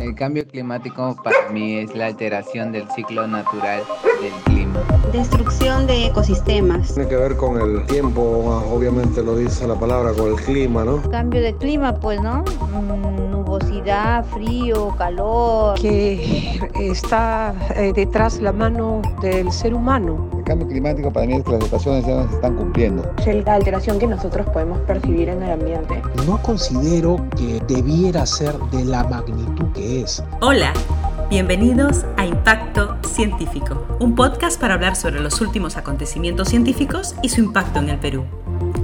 El cambio climático para mí es la alteración del ciclo natural del clima. Destrucción de ecosistemas. Tiene que ver con el tiempo, obviamente lo dice la palabra, con el clima, ¿no? Cambio de clima, pues, ¿no? Mm, nubosidad, frío, calor. Que está eh, detrás la mano del ser humano. El cambio climático para mí es que las estaciones ya no se están cumpliendo. Es la alteración que nosotros podemos percibir en el ambiente. No considero que debiera ser de la magnitud que es. Hola. Bienvenidos a Impacto Científico, un podcast para hablar sobre los últimos acontecimientos científicos y su impacto en el Perú.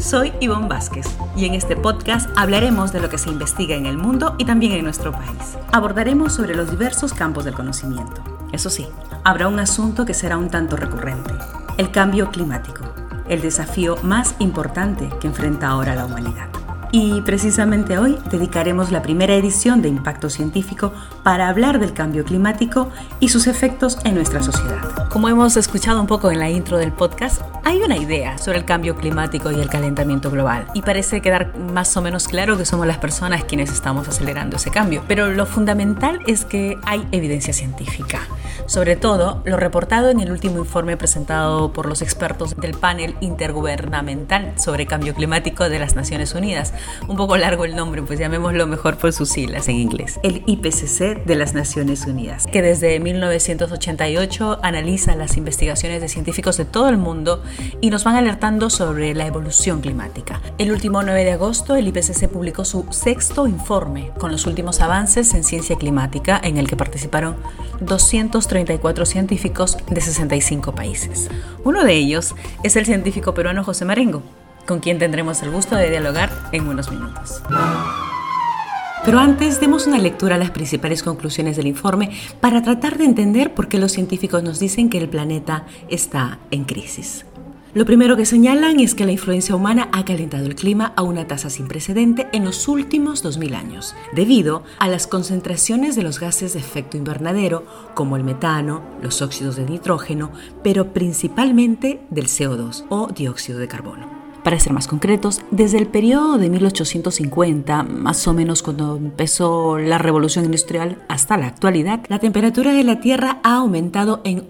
Soy Ivonne Vázquez y en este podcast hablaremos de lo que se investiga en el mundo y también en nuestro país. Abordaremos sobre los diversos campos del conocimiento. Eso sí, habrá un asunto que será un tanto recurrente, el cambio climático, el desafío más importante que enfrenta ahora la humanidad. Y precisamente hoy dedicaremos la primera edición de Impacto Científico para hablar del cambio climático y sus efectos en nuestra sociedad. Como hemos escuchado un poco en la intro del podcast, hay una idea sobre el cambio climático y el calentamiento global y parece quedar más o menos claro que somos las personas quienes estamos acelerando ese cambio. Pero lo fundamental es que hay evidencia científica, sobre todo lo reportado en el último informe presentado por los expertos del panel intergubernamental sobre cambio climático de las Naciones Unidas un poco largo el nombre, pues llamémoslo mejor por sus siglas en inglés. El IPCC de las Naciones Unidas, que desde 1988 analiza las investigaciones de científicos de todo el mundo y nos van alertando sobre la evolución climática. El último 9 de agosto, el IPCC publicó su sexto informe con los últimos avances en ciencia climática, en el que participaron 234 científicos de 65 países. Uno de ellos es el científico peruano José Marengo, con quien tendremos el gusto de dialogar en unos minutos. Pero antes demos una lectura a las principales conclusiones del informe para tratar de entender por qué los científicos nos dicen que el planeta está en crisis. Lo primero que señalan es que la influencia humana ha calentado el clima a una tasa sin precedente en los últimos 2000 años, debido a las concentraciones de los gases de efecto invernadero, como el metano, los óxidos de nitrógeno, pero principalmente del CO2 o dióxido de carbono. Para ser más concretos, desde el periodo de 1850, más o menos cuando empezó la revolución industrial, hasta la actualidad, la temperatura de la Tierra ha aumentado en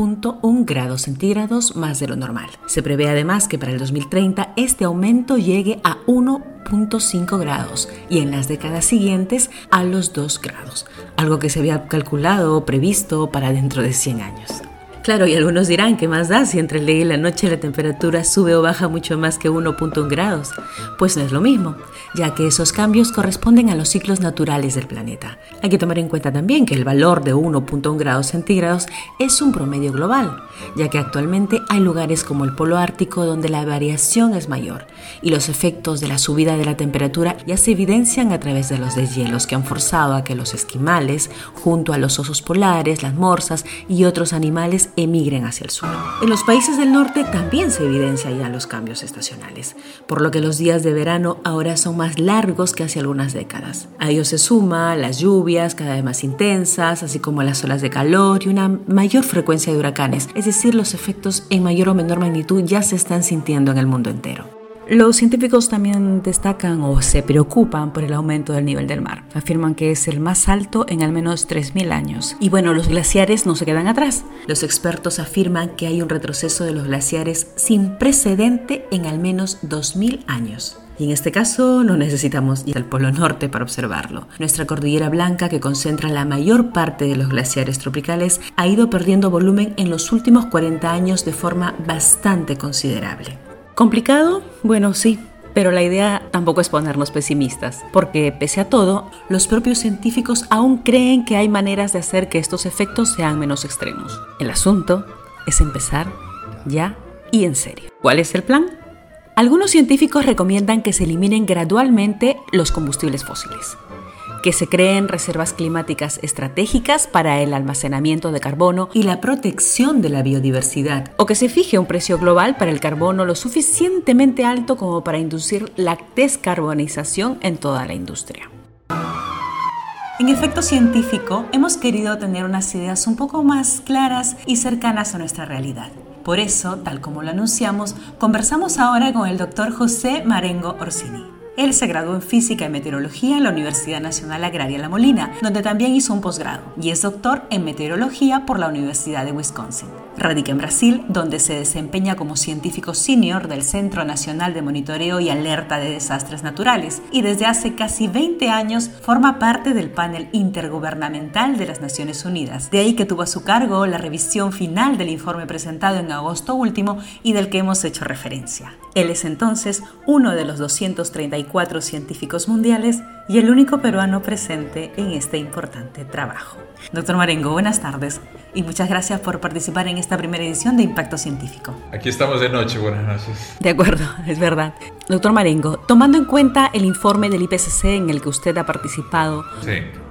1.1 grados centígrados más de lo normal. Se prevé además que para el 2030 este aumento llegue a 1.5 grados y en las décadas siguientes a los 2 grados, algo que se había calculado o previsto para dentro de 100 años. Claro, y algunos dirán, ¿qué más da si entre el día y la noche la temperatura sube o baja mucho más que 1.1 grados? Pues no es lo mismo, ya que esos cambios corresponden a los ciclos naturales del planeta. Hay que tomar en cuenta también que el valor de 1.1 grados centígrados es un promedio global, ya que actualmente hay lugares como el Polo Ártico donde la variación es mayor y los efectos de la subida de la temperatura ya se evidencian a través de los deshielos que han forzado a que los esquimales, junto a los osos polares, las morsas y otros animales emigren hacia el sur. En los países del norte también se evidencian ya los cambios estacionales, por lo que los días de verano ahora son más largos que hace algunas décadas. A ello se suma las lluvias cada vez más intensas, así como las olas de calor y una mayor frecuencia de huracanes, es decir, los efectos en mayor o menor magnitud ya se están sintiendo en el mundo entero. Los científicos también destacan o se preocupan por el aumento del nivel del mar. Afirman que es el más alto en al menos 3.000 años. Y bueno, los glaciares no se quedan atrás. Los expertos afirman que hay un retroceso de los glaciares sin precedente en al menos 2.000 años. Y en este caso no necesitamos ir al Polo Norte para observarlo. Nuestra cordillera blanca, que concentra la mayor parte de los glaciares tropicales, ha ido perdiendo volumen en los últimos 40 años de forma bastante considerable. ¿Complicado? Bueno, sí, pero la idea tampoco es ponernos pesimistas, porque pese a todo, los propios científicos aún creen que hay maneras de hacer que estos efectos sean menos extremos. El asunto es empezar ya y en serio. ¿Cuál es el plan? Algunos científicos recomiendan que se eliminen gradualmente los combustibles fósiles que se creen reservas climáticas estratégicas para el almacenamiento de carbono y la protección de la biodiversidad, o que se fije un precio global para el carbono lo suficientemente alto como para inducir la descarbonización en toda la industria. En efecto científico, hemos querido tener unas ideas un poco más claras y cercanas a nuestra realidad. Por eso, tal como lo anunciamos, conversamos ahora con el doctor José Marengo Orsini. Él se graduó en Física y Meteorología en la Universidad Nacional Agraria La Molina, donde también hizo un posgrado, y es doctor en Meteorología por la Universidad de Wisconsin. Radica en Brasil, donde se desempeña como científico senior del Centro Nacional de Monitoreo y Alerta de Desastres Naturales, y desde hace casi 20 años forma parte del panel intergubernamental de las Naciones Unidas. De ahí que tuvo a su cargo la revisión final del informe presentado en agosto último y del que hemos hecho referencia. Él es entonces uno de los 234 científicos mundiales y el único peruano presente en este importante trabajo. Doctor Marengo, buenas tardes y muchas gracias por participar en esta primera edición de Impacto Científico. Aquí estamos de noche, buenas noches. De acuerdo, es verdad. Doctor Marengo, tomando en cuenta el informe del IPCC en el que usted ha participado,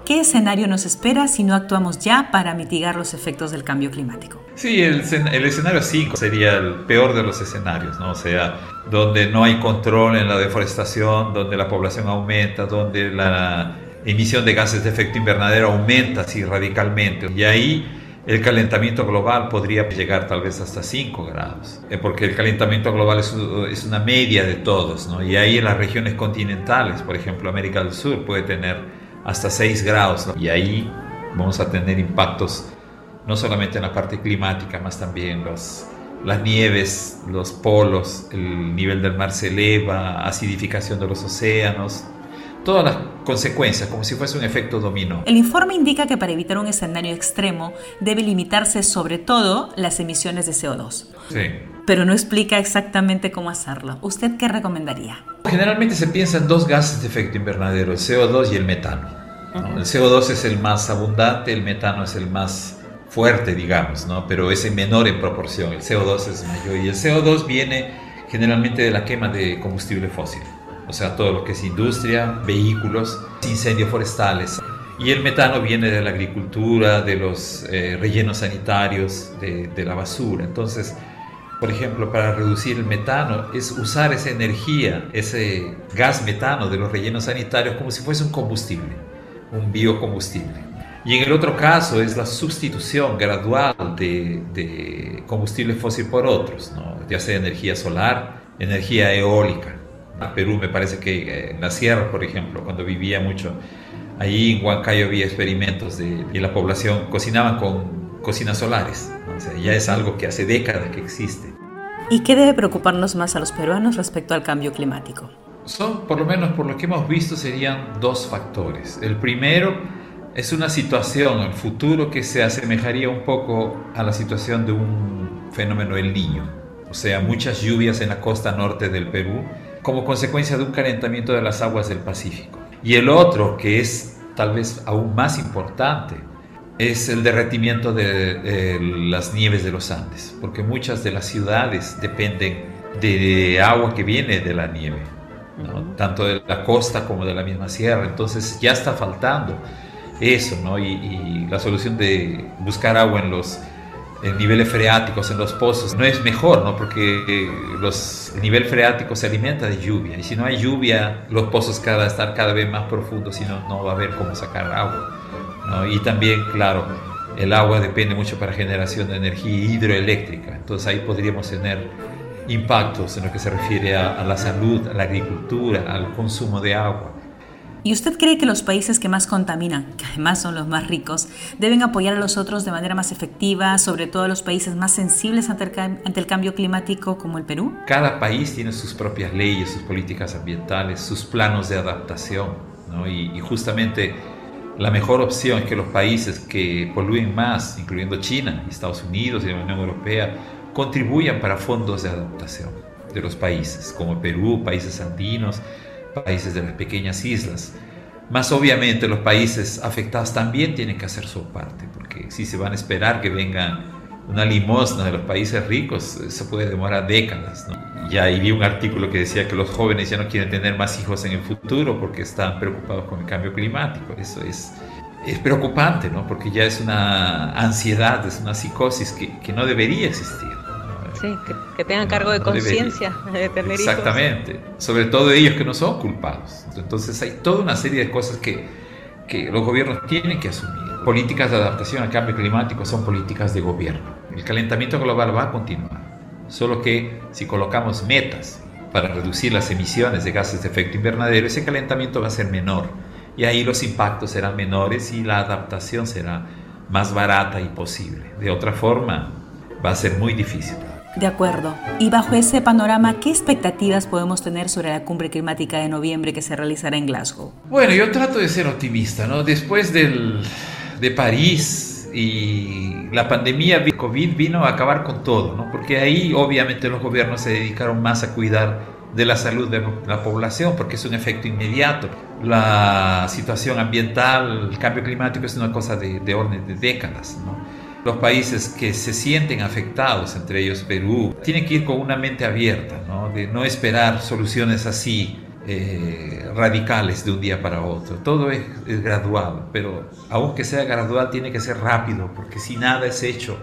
¿qué escenario nos espera si no actuamos ya para mitigar los efectos del cambio climático? Sí, el, el escenario 5 sería el peor de los escenarios, ¿no? O sea, donde no hay control en la deforestación, donde la población aumenta, donde la emisión de gases de efecto invernadero aumenta así radicalmente. Y ahí el calentamiento global podría llegar tal vez hasta 5 grados, eh, porque el calentamiento global es, es, una media de todos, ¿no? Y ahí en las regiones continentales, por ejemplo América del Sur, puede tener hasta 6 grados, ¿no? y ahí vamos a tener impactos no solamente en la parte climática, más también los, las nieves, los polos, el nivel del mar se eleva, acidificación de los océanos, todas las consecuencias, como si fuese un efecto dominó. El informe indica que para evitar un escenario extremo debe limitarse sobre todo las emisiones de CO2. Sí. Pero no explica exactamente cómo hacerlo. ¿Usted qué recomendaría? Generalmente se piensa en dos gases de efecto invernadero, el CO2 y el metano. El CO2 es el más abundante, el metano es el más fuerte, digamos, ¿no? pero es menor en proporción, el CO2 es mayor y el CO2 viene generalmente de la quema de combustible fósil, o sea, todo lo que es industria, vehículos, incendios forestales. Y el metano viene de la agricultura, de los eh, rellenos sanitarios, de, de la basura. Entonces, por ejemplo, para reducir el metano es usar esa energía, ese gas metano de los rellenos sanitarios como si fuese un combustible, un biocombustible. Y en el otro caso es la sustitución gradual de, combustible fósil por otros, ¿no? ya sea energía solar, energía eólica. En Perú me parece que eh, en la sierra, por ejemplo, cuando vivía mucho, allí en Huancayo había experimentos de, y la población cocinaban con cocinas solares. Ya es algo que hace décadas que existe. ¿Y qué debe preocuparnos más a los peruanos respecto al cambio climático? Son, por lo menos por lo que hemos visto, serían dos factores. El primero es una situación, el futuro, que se asemejaría un poco a la situación de un fenómeno del niño, o sea, muchas lluvias en la costa norte del Perú como consecuencia de un calentamiento de las aguas del Pacífico. Y el otro, que es tal vez aún más importante, es el derretimiento de, las nieves de los Andes, porque muchas de las ciudades dependen de agua que viene de la nieve, tanto de la costa como de la misma sierra, entonces ya está faltando eso, ¿no? Y, la solución de buscar agua en los niveles freáticos, en los pozos, no es mejor, ¿no? Porque eh, los, el nivel freático se alimenta de lluvia y si no hay lluvia, los pozos cada estar cada vez más profundos y no, no va a haber cómo sacar agua. ¿no? Y también, claro, el agua depende mucho para generación de energía hidroeléctrica, entonces ahí podríamos tener impactos en lo que se refiere a la salud, a la agricultura, al consumo de agua. ¿Y usted cree que los países que más contaminan, que además son los más ricos, deben apoyar a los otros de manera más efectiva, sobre todo los países más sensibles ante el, cambio climático como el Perú? Cada país tiene sus propias leyes, sus políticas ambientales, sus planos de adaptación, ¿no? y, y justamente la mejor opción es que los países que polúen más, incluyendo China, Estados Unidos y la Unión Europea, contribuyan para fondos de adaptación de los países, como Perú, países andinos, países de las pequeñas islas. Más obviamente los países afectados también tienen que hacer su parte, porque si se van a esperar que venga una limosna de los países ricos, se puede demorar décadas. Ya vi un artículo que decía que los jóvenes ya no quieren tener más hijos en el futuro porque están preocupados con el cambio climático. Eso es, es preocupante, ¿no? porque ya es una ansiedad, es una psicosis que, que no debería existir. Sí, que, tengan cargo de conciencia de tener Exactamente, sobre todo ellos que no son culpados. Entonces hay toda una serie de cosas que, que los gobiernos tienen que asumir. Políticas de adaptación al cambio climático son políticas de gobierno. El calentamiento global va a continuar Solo que si colocamos metas para reducir las emisiones de gases de efecto invernadero, ese calentamiento va a ser menor y ahí los impactos serán menores y la adaptación será más barata y posible. De otra forma, va a ser muy difícil. De acuerdo. Y bajo ese panorama, ¿qué expectativas podemos tener sobre la cumbre climática de noviembre que se realizará en Glasgow? Bueno, yo trato de ser optimista, ¿no? Después del, de París y la pandemia de COVID vino a acabar con todo, ¿no? Porque ahí obviamente los gobiernos se dedicaron más a cuidar de la salud de la población, porque es un efecto inmediato. La situación ambiental, el cambio climático es una cosa de, de orden de décadas, ¿no? Los países que se sienten afectados, entre ellos Perú, tienen que ir con una mente abierta, ¿no? de no esperar soluciones así eh, radicales de un día para otro. Todo es, es, gradual, pero aunque sea gradual tiene que ser rápido, porque si nada es hecho,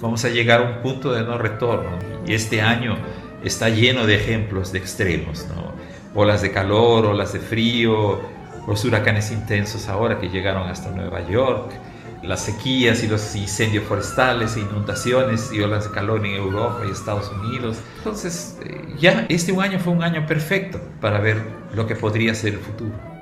vamos a llegar a un punto de no retorno. Y este año está lleno de ejemplos de extremos, ¿no? olas de calor, olas de frío, los huracanes intensos ahora que llegaron hasta Nueva York las sequías y los incendios forestales, e inundaciones y olas de calor en Europa y Estados Unidos. Entonces, eh, ya este un año fue un año perfecto para ver lo que podría ser el futuro.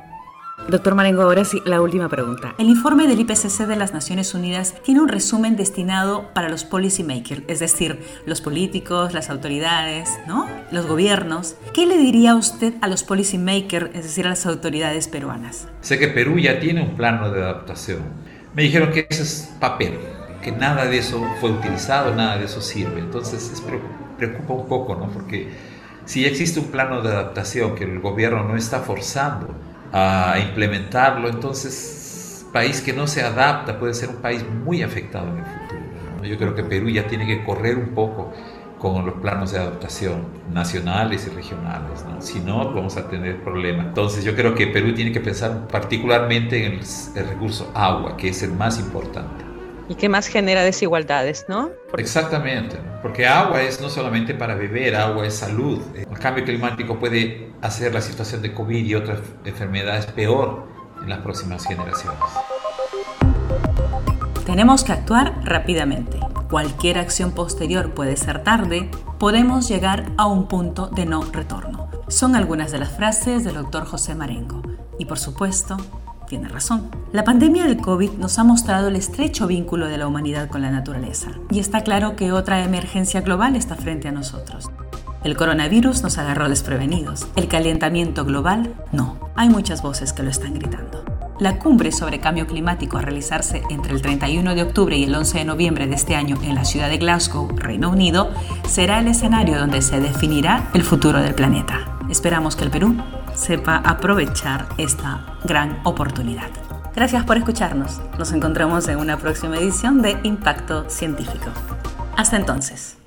Doctor Marengo, ahora sí, la última pregunta. El informe del IPCC de las Naciones Unidas tiene un resumen destinado para los policymakers, es decir, los políticos, las autoridades, ¿no? Los gobiernos. ¿Qué le diría usted a los policymakers, es decir, a las autoridades peruanas? Sé que Perú ya tiene un plano de adaptación me dijeron que eso es papel, que nada de eso fue utilizado, nada de eso sirve. Entonces es preocupa un poco, ¿no? Porque si existe un plano de adaptación que el gobierno no está forzando a implementarlo, entonces país que no se adapta puede ser un país muy afectado en el futuro. ¿no? Yo creo que Perú ya tiene que correr un poco con los planos de adaptación nacionales y regionales. ¿no? Si no, vamos a tener problemas. Entonces yo creo que Perú tiene que pensar particularmente en el, el recurso agua, que es el más importante. Y que más genera desigualdades, ¿no? Porque... Exactamente, ¿no? porque agua es no solamente para beber, agua es salud. El cambio climático puede hacer la situación de COVID y otras enfermedades peor en las próximas generaciones. Tenemos que actuar rápidamente. Cualquier acción posterior puede ser tarde, podemos llegar a un punto de no retorno. Son algunas de las frases del doctor José Marengo. Y por supuesto, tiene razón. La pandemia del COVID nos ha mostrado el estrecho vínculo de la humanidad con la naturaleza. Y está claro que otra emergencia global está frente a nosotros. El coronavirus nos agarró desprevenidos. El calentamiento global, no. Hay muchas voces que lo están gritando. La cumbre sobre cambio climático a realizarse entre el 31 de octubre y el 11 de noviembre de este año en la ciudad de Glasgow, Reino Unido, será el escenario donde se definirá el futuro del planeta. Esperamos que el Perú sepa aprovechar esta gran oportunidad. Gracias por escucharnos. Nos encontramos en una próxima edición de Impacto Científico. Hasta entonces.